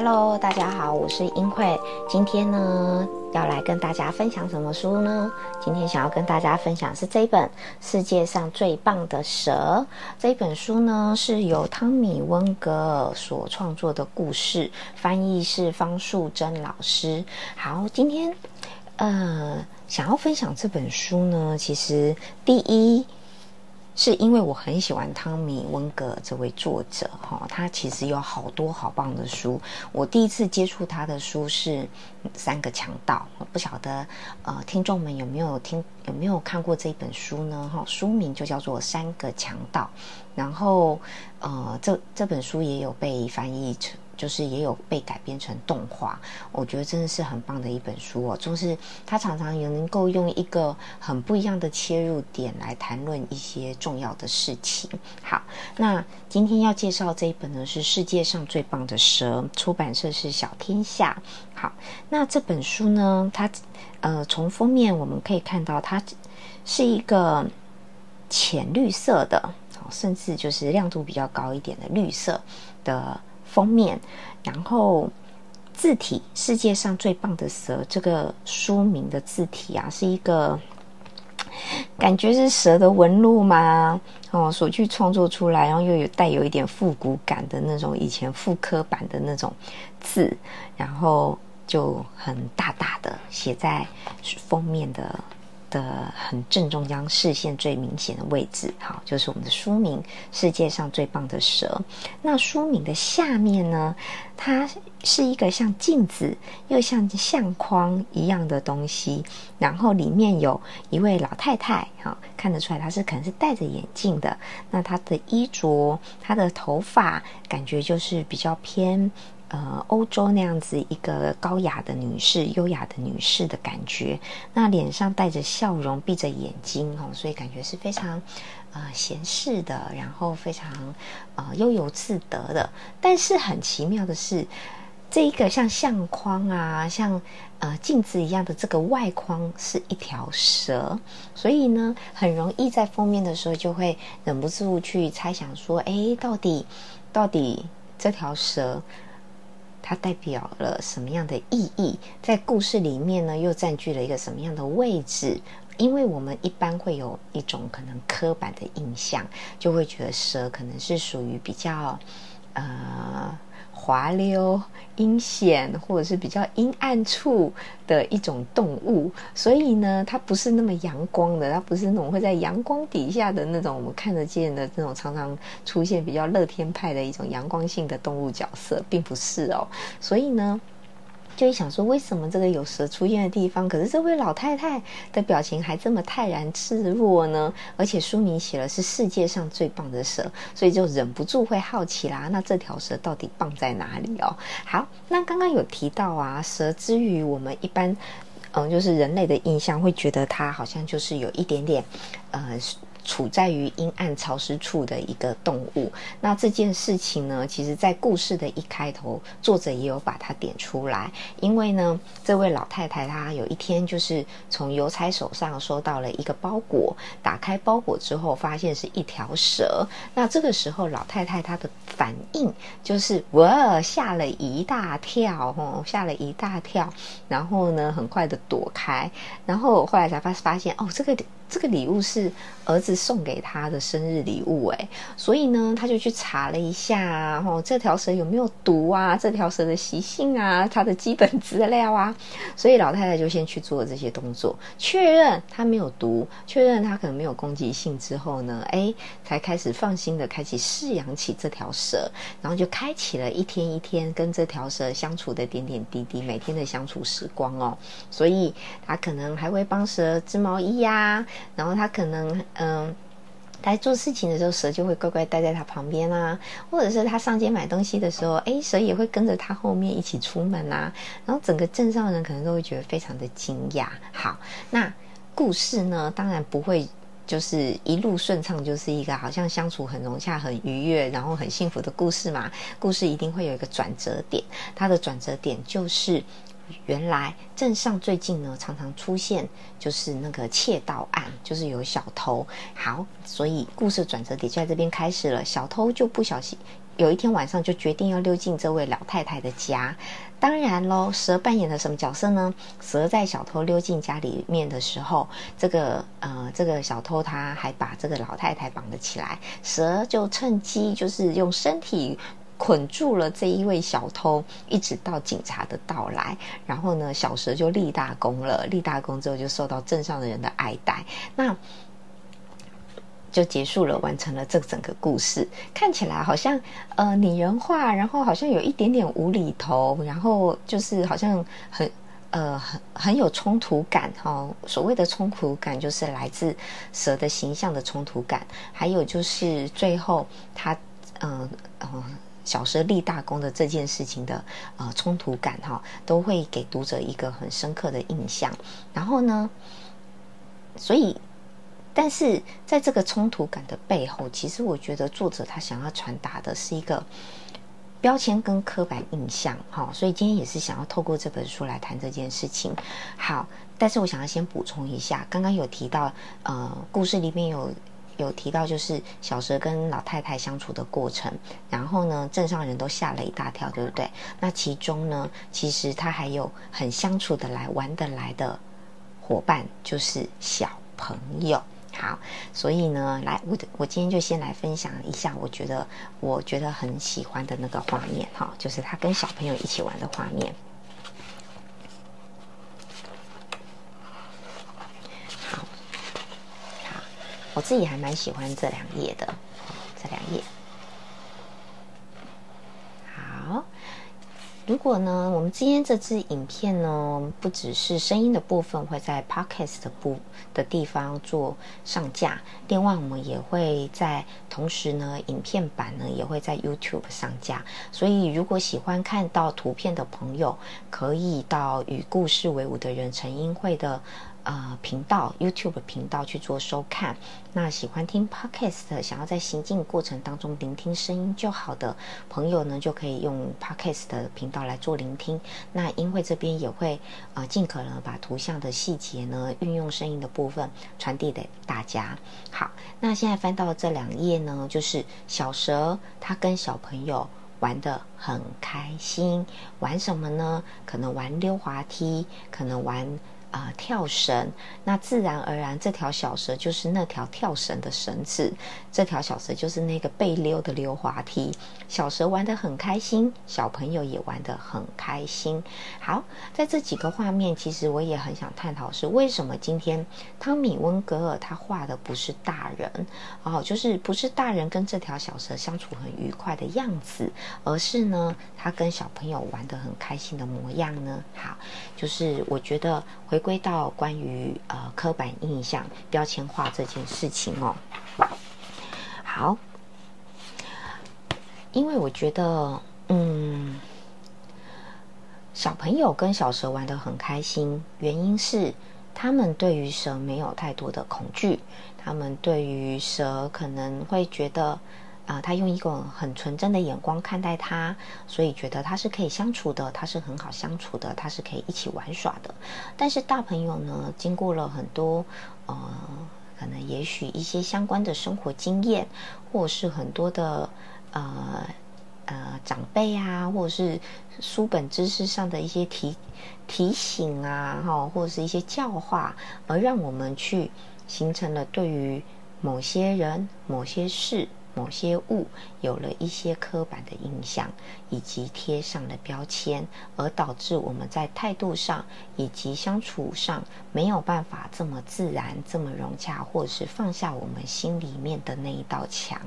Hello，大家好，我是英慧。今天呢，要来跟大家分享什么书呢？今天想要跟大家分享是这一本《世界上最棒的蛇》。这一本书呢，是由汤米温格尔所创作的故事，翻译是方素珍老师。好，今天呃，想要分享这本书呢，其实第一。是因为我很喜欢汤米温格这位作者哈，他其实有好多好棒的书。我第一次接触他的书是《三个强盗》，不晓得呃听众们有没有听有没有看过这本书呢？哈，书名就叫做《三个强盗》，然后呃这这本书也有被翻译成。就是也有被改编成动画，我觉得真的是很棒的一本书哦。就是它常常也能够用一个很不一样的切入点来谈论一些重要的事情。好，那今天要介绍这一本呢是世界上最棒的蛇，出版社是小天下。好，那这本书呢，它呃从封面我们可以看到，它是一个浅绿色的，甚至就是亮度比较高一点的绿色的。封面，然后字体“世界上最棒的蛇”这个书名的字体啊，是一个 感觉是蛇的纹路吗？哦，所去创作出来，然后又有带有一点复古感的那种以前复刻版的那种字，然后就很大大的写在封面的。的很正中央，视线最明显的位置，好，就是我们的书名《世界上最棒的蛇》。那书名的下面呢，它是一个像镜子又像相框一样的东西，然后里面有一位老太太，哈，看得出来她是可能是戴着眼镜的。那她的衣着，她的头发，感觉就是比较偏。呃，欧洲那样子一个高雅的女士、优雅的女士的感觉，那脸上带着笑容，闭着眼睛哦，所以感觉是非常呃闲适的，然后非常呃悠游自得的。但是很奇妙的是，这一个像相框啊、像呃镜子一样的这个外框是一条蛇，所以呢，很容易在封面的时候就会忍不住去猜想说，哎，到底到底这条蛇。它代表了什么样的意义？在故事里面呢，又占据了一个什么样的位置？因为我们一般会有一种可能刻板的印象，就会觉得蛇可能是属于比较，呃。滑溜、阴险，或者是比较阴暗处的一种动物，所以呢，它不是那么阳光的，它不是那种会在阳光底下的那种我们看得见的这种常常出现比较乐天派的一种阳光性的动物角色，并不是哦，所以呢。就会想说，为什么这个有蛇出现的地方，可是这位老太太的表情还这么泰然自若呢？而且书名写了是世界上最棒的蛇，所以就忍不住会好奇啦。那这条蛇到底棒在哪里哦？好，那刚刚有提到啊，蛇之于我们一般，嗯，就是人类的印象，会觉得它好像就是有一点点，呃。处在于阴暗潮湿处的一个动物。那这件事情呢，其实，在故事的一开头，作者也有把它点出来。因为呢，这位老太太她有一天就是从邮差手上收到了一个包裹，打开包裹之后，发现是一条蛇。那这个时候，老太太她的反应就是哇，吓了一大跳，吼，吓了一大跳。然后呢，很快的躲开。然后后来才发发现，哦，这个。这个礼物是儿子送给他的生日礼物，哎，所以呢，他就去查了一下，哦，这条蛇有没有毒啊？这条蛇的习性啊，它的基本资料啊，所以老太太就先去做这些动作，确认它没有毒，确认它可能没有攻击性之后呢，哎，才开始放心的开启饲养起这条蛇，然后就开启了一天一天跟这条蛇相处的点点滴滴，每天的相处时光哦，所以他可能还会帮蛇织毛衣呀。然后他可能嗯，在做事情的时候，蛇就会乖乖待在他旁边啊，或者是他上街买东西的时候，哎，蛇也会跟着他后面一起出门啊。然后整个镇上的人可能都会觉得非常的惊讶。好，那故事呢，当然不会就是一路顺畅，就是一个好像相处很融洽、很愉悦，然后很幸福的故事嘛。故事一定会有一个转折点，它的转折点就是。原来镇上最近呢，常常出现就是那个窃盗案，就是有小偷。好，所以故事转折点就在这边开始了。小偷就不小心，有一天晚上就决定要溜进这位老太太的家。当然喽，蛇扮演了什么角色呢？蛇在小偷溜进家里面的时候，这个呃，这个小偷他还把这个老太太绑了起来，蛇就趁机就是用身体。捆住了这一位小偷，一直到警察的到来，然后呢，小蛇就立大功了。立大功之后，就受到镇上的人的爱戴，那就结束了，完成了这整个故事。看起来好像呃拟人化，然后好像有一点点无厘头，然后就是好像很呃很很有冲突感哈。所谓的冲突感，就是来自蛇的形象的冲突感，还有就是最后他嗯嗯。小蛇立大功的这件事情的呃冲突感哈，都会给读者一个很深刻的印象。然后呢，所以，但是在这个冲突感的背后，其实我觉得作者他想要传达的是一个标签跟刻板印象哈。所以今天也是想要透过这本书来谈这件事情。好，但是我想要先补充一下，刚刚有提到呃，故事里面有。有提到就是小蛇跟老太太相处的过程，然后呢，镇上人都吓了一大跳，对不对？那其中呢，其实他还有很相处的来、玩得来的伙伴，就是小朋友。好，所以呢，来，我的我今天就先来分享一下，我觉得我觉得很喜欢的那个画面，哈，就是他跟小朋友一起玩的画面。我自己还蛮喜欢这两页的，这两页。好，如果呢，我们今天这支影片呢，不只是声音的部分会在 Podcast 的部的地方做上架，另外我们也会在同时呢，影片版呢也会在 YouTube 上架。所以，如果喜欢看到图片的朋友，可以到与故事为伍的人陈英会的。呃，频道 YouTube 频道去做收看。那喜欢听 Podcast，想要在行进过程当中聆听声音就好的朋友呢，就可以用 Podcast 的频道来做聆听。那因为这边也会呃尽可能把图像的细节呢，运用声音的部分传递给大家。好，那现在翻到这两页呢，就是小蛇它跟小朋友玩的很开心，玩什么呢？可能玩溜滑梯，可能玩。啊，跳绳，那自然而然，这条小蛇就是那条跳绳的绳子，这条小蛇就是那个被溜的溜滑梯。小蛇玩得很开心，小朋友也玩得很开心。好，在这几个画面，其实我也很想探讨是为什么今天汤米温格尔他画的不是大人哦，就是不是大人跟这条小蛇相处很愉快的样子，而是呢，他跟小朋友玩得很开心的模样呢？好，就是我觉得回回归到关于呃刻板印象、标签化这件事情哦。好。因为我觉得，嗯，小朋友跟小蛇玩的很开心，原因是他们对于蛇没有太多的恐惧，他们对于蛇可能会觉得，啊，他用一个很纯真的眼光看待他，所以觉得他是可以相处的，他是很好相处的，他是可以一起玩耍的。但是大朋友呢，经过了很多，呃，可能也许一些相关的生活经验，或是很多的。呃呃，长辈啊，或者是书本知识上的一些提提醒啊，哈，或者是一些教化，而让我们去形成了对于某些人、某些事。某些物有了一些刻板的印象，以及贴上了标签，而导致我们在态度上以及相处上没有办法这么自然、这么融洽，或者是放下我们心里面的那一道墙。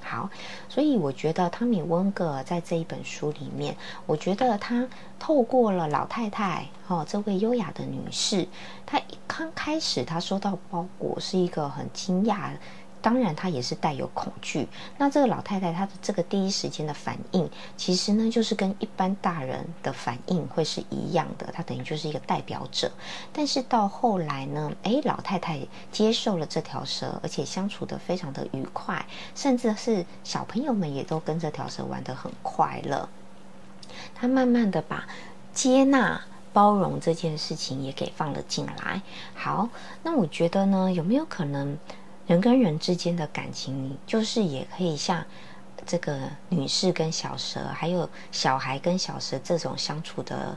好，所以我觉得汤米温格尔在这一本书里面，我觉得他透过了老太太哦，这位优雅的女士，她刚开始她收到包裹是一个很惊讶。当然她也是带有恐惧。那这个老太太她的这个第一时间的反应，其实呢就是跟一般大人的反应会是一样的，她等于就是一个代表者。但是到后来呢，诶，老太太接受了这条蛇，而且相处的非常的愉快，甚至是小朋友们也都跟这条蛇玩得很快乐。她慢慢的把接纳。包容这件事情也给放了进来。好，那我觉得呢，有没有可能人跟人之间的感情，就是也可以像这个女士跟小蛇，还有小孩跟小蛇这种相处的？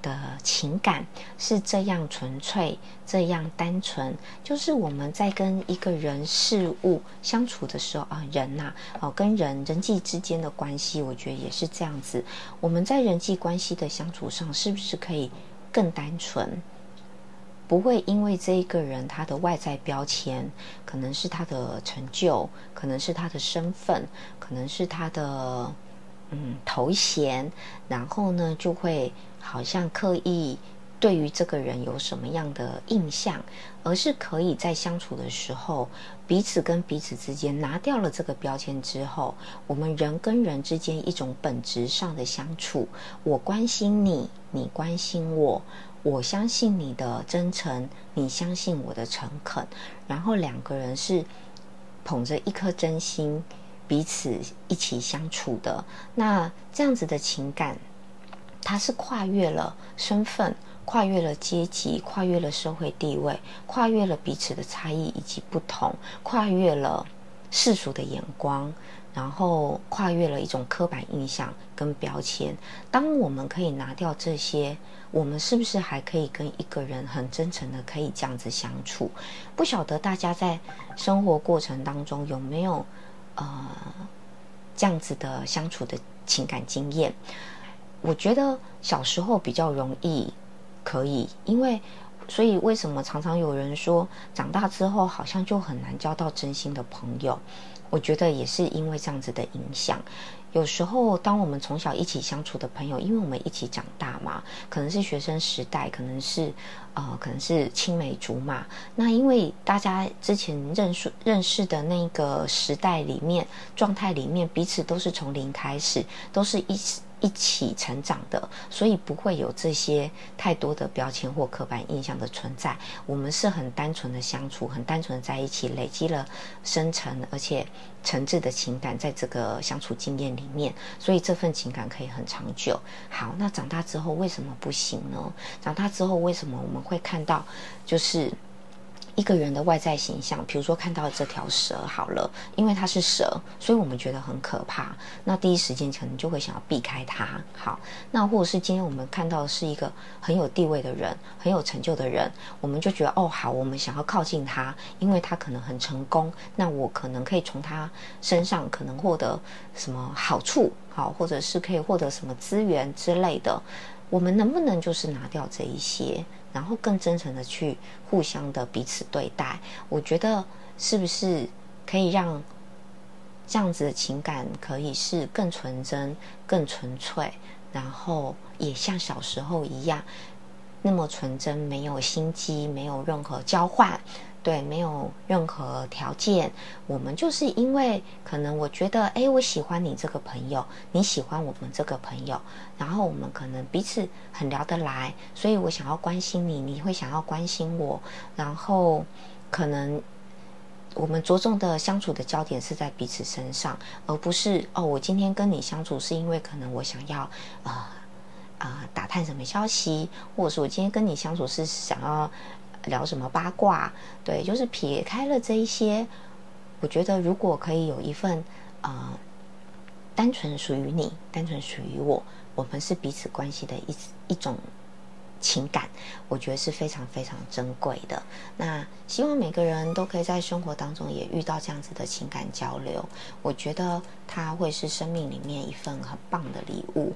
的情感是这样纯粹，这样单纯，就是我们在跟一个人事物相处的时候啊，人呐，哦，跟人人际之间的关系，我觉得也是这样子。我们在人际关系的相处上，是不是可以更单纯？不会因为这一个人他的外在标签，可能是他的成就，可能是他的身份，可能是他的嗯头衔，然后呢就会。好像刻意对于这个人有什么样的印象，而是可以在相处的时候，彼此跟彼此之间拿掉了这个标签之后，我们人跟人之间一种本质上的相处。我关心你，你关心我，我相信你的真诚，你相信我的诚恳，然后两个人是捧着一颗真心，彼此一起相处的。那这样子的情感。它是跨越了身份，跨越了阶级，跨越了社会地位，跨越了彼此的差异以及不同，跨越了世俗的眼光，然后跨越了一种刻板印象跟标签。当我们可以拿掉这些，我们是不是还可以跟一个人很真诚的可以这样子相处？不晓得大家在生活过程当中有没有呃这样子的相处的情感经验？我觉得小时候比较容易，可以，因为，所以为什么常常有人说长大之后好像就很难交到真心的朋友？我觉得也是因为这样子的影响。有时候，当我们从小一起相处的朋友，因为我们一起长大嘛，可能是学生时代，可能是呃，可能是青梅竹马。那因为大家之前认识认识的那个时代里面状态里面，彼此都是从零开始，都是一。一起成长的，所以不会有这些太多的标签或刻板印象的存在。我们是很单纯的相处，很单纯的在一起，累积了深沉而且诚挚的情感，在这个相处经验里面，所以这份情感可以很长久。好，那长大之后为什么不行呢？长大之后为什么我们会看到就是？一个人的外在形象，比如说看到这条蛇好了，因为它是蛇，所以我们觉得很可怕。那第一时间可能就会想要避开它。好，那或者是今天我们看到的是一个很有地位的人，很有成就的人，我们就觉得哦好，我们想要靠近他，因为他可能很成功，那我可能可以从他身上可能获得什么好处，好，或者是可以获得什么资源之类的。我们能不能就是拿掉这一些？然后更真诚的去互相的彼此对待，我觉得是不是可以让这样子的情感可以是更纯真、更纯粹，然后也像小时候一样那么纯真，没有心机，没有任何交换。对，没有任何条件，我们就是因为可能我觉得，哎，我喜欢你这个朋友，你喜欢我们这个朋友，然后我们可能彼此很聊得来，所以我想要关心你，你会想要关心我，然后可能我们着重的相处的焦点是在彼此身上，而不是哦，我今天跟你相处是因为可能我想要啊啊打探什么消息，或者是我今天跟你相处是想要。聊什么八卦？对，就是撇开了这一些，我觉得如果可以有一份呃，单纯属于你，单纯属于我，我们是彼此关系的一一种情感，我觉得是非常非常珍贵的。那希望每个人都可以在生活当中也遇到这样子的情感交流，我觉得它会是生命里面一份很棒的礼物。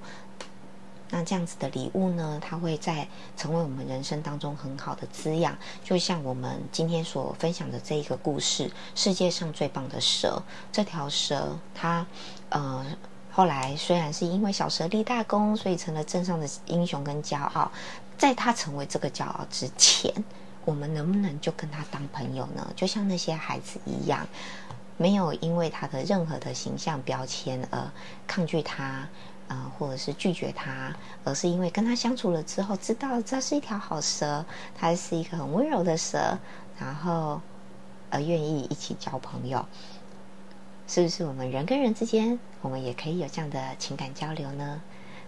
那这样子的礼物呢，它会在成为我们人生当中很好的滋养。就像我们今天所分享的这一个故事，世界上最棒的蛇，这条蛇它，呃，后来虽然是因为小蛇立大功，所以成了镇上的英雄跟骄傲。在它成为这个骄傲之前，我们能不能就跟他当朋友呢？就像那些孩子一样，没有因为他的任何的形象标签而抗拒他，呃，或者是拒绝他，而是因为跟他相处了之后，知道这是一条好蛇，它是一个很温柔的蛇，然后而愿意一起交朋友。是不是我们人跟人之间，我们也可以有这样的情感交流呢？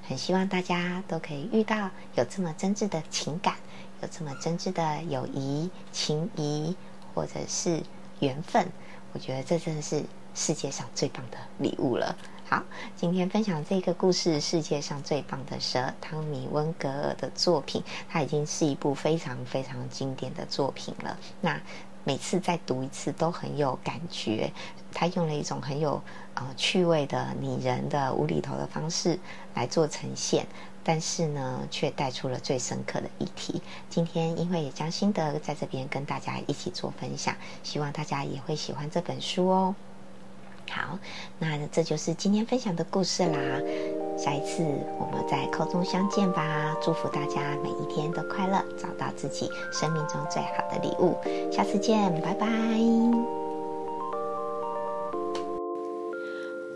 很希望大家都可以遇到有这么真挚的情感，有这么真挚的友谊、情谊，或者是缘分。我觉得这真的是世界上最棒的礼物了。好，今天分享这个故事，世界上最棒的蛇——汤米·温格尔的作品，它已经是一部非常非常经典的作品了。那每次再读一次都很有感觉。他用了一种很有呃趣味的、拟人的、无厘头的方式来做呈现，但是呢，却带出了最深刻的议题。今天因为也将心得在这边跟大家一起做分享，希望大家也会喜欢这本书哦。好，那这就是今天分享的故事啦。下一次我们在空中相见吧！祝福大家每一天都快乐，找到自己生命中最好的礼物。下次见，拜拜。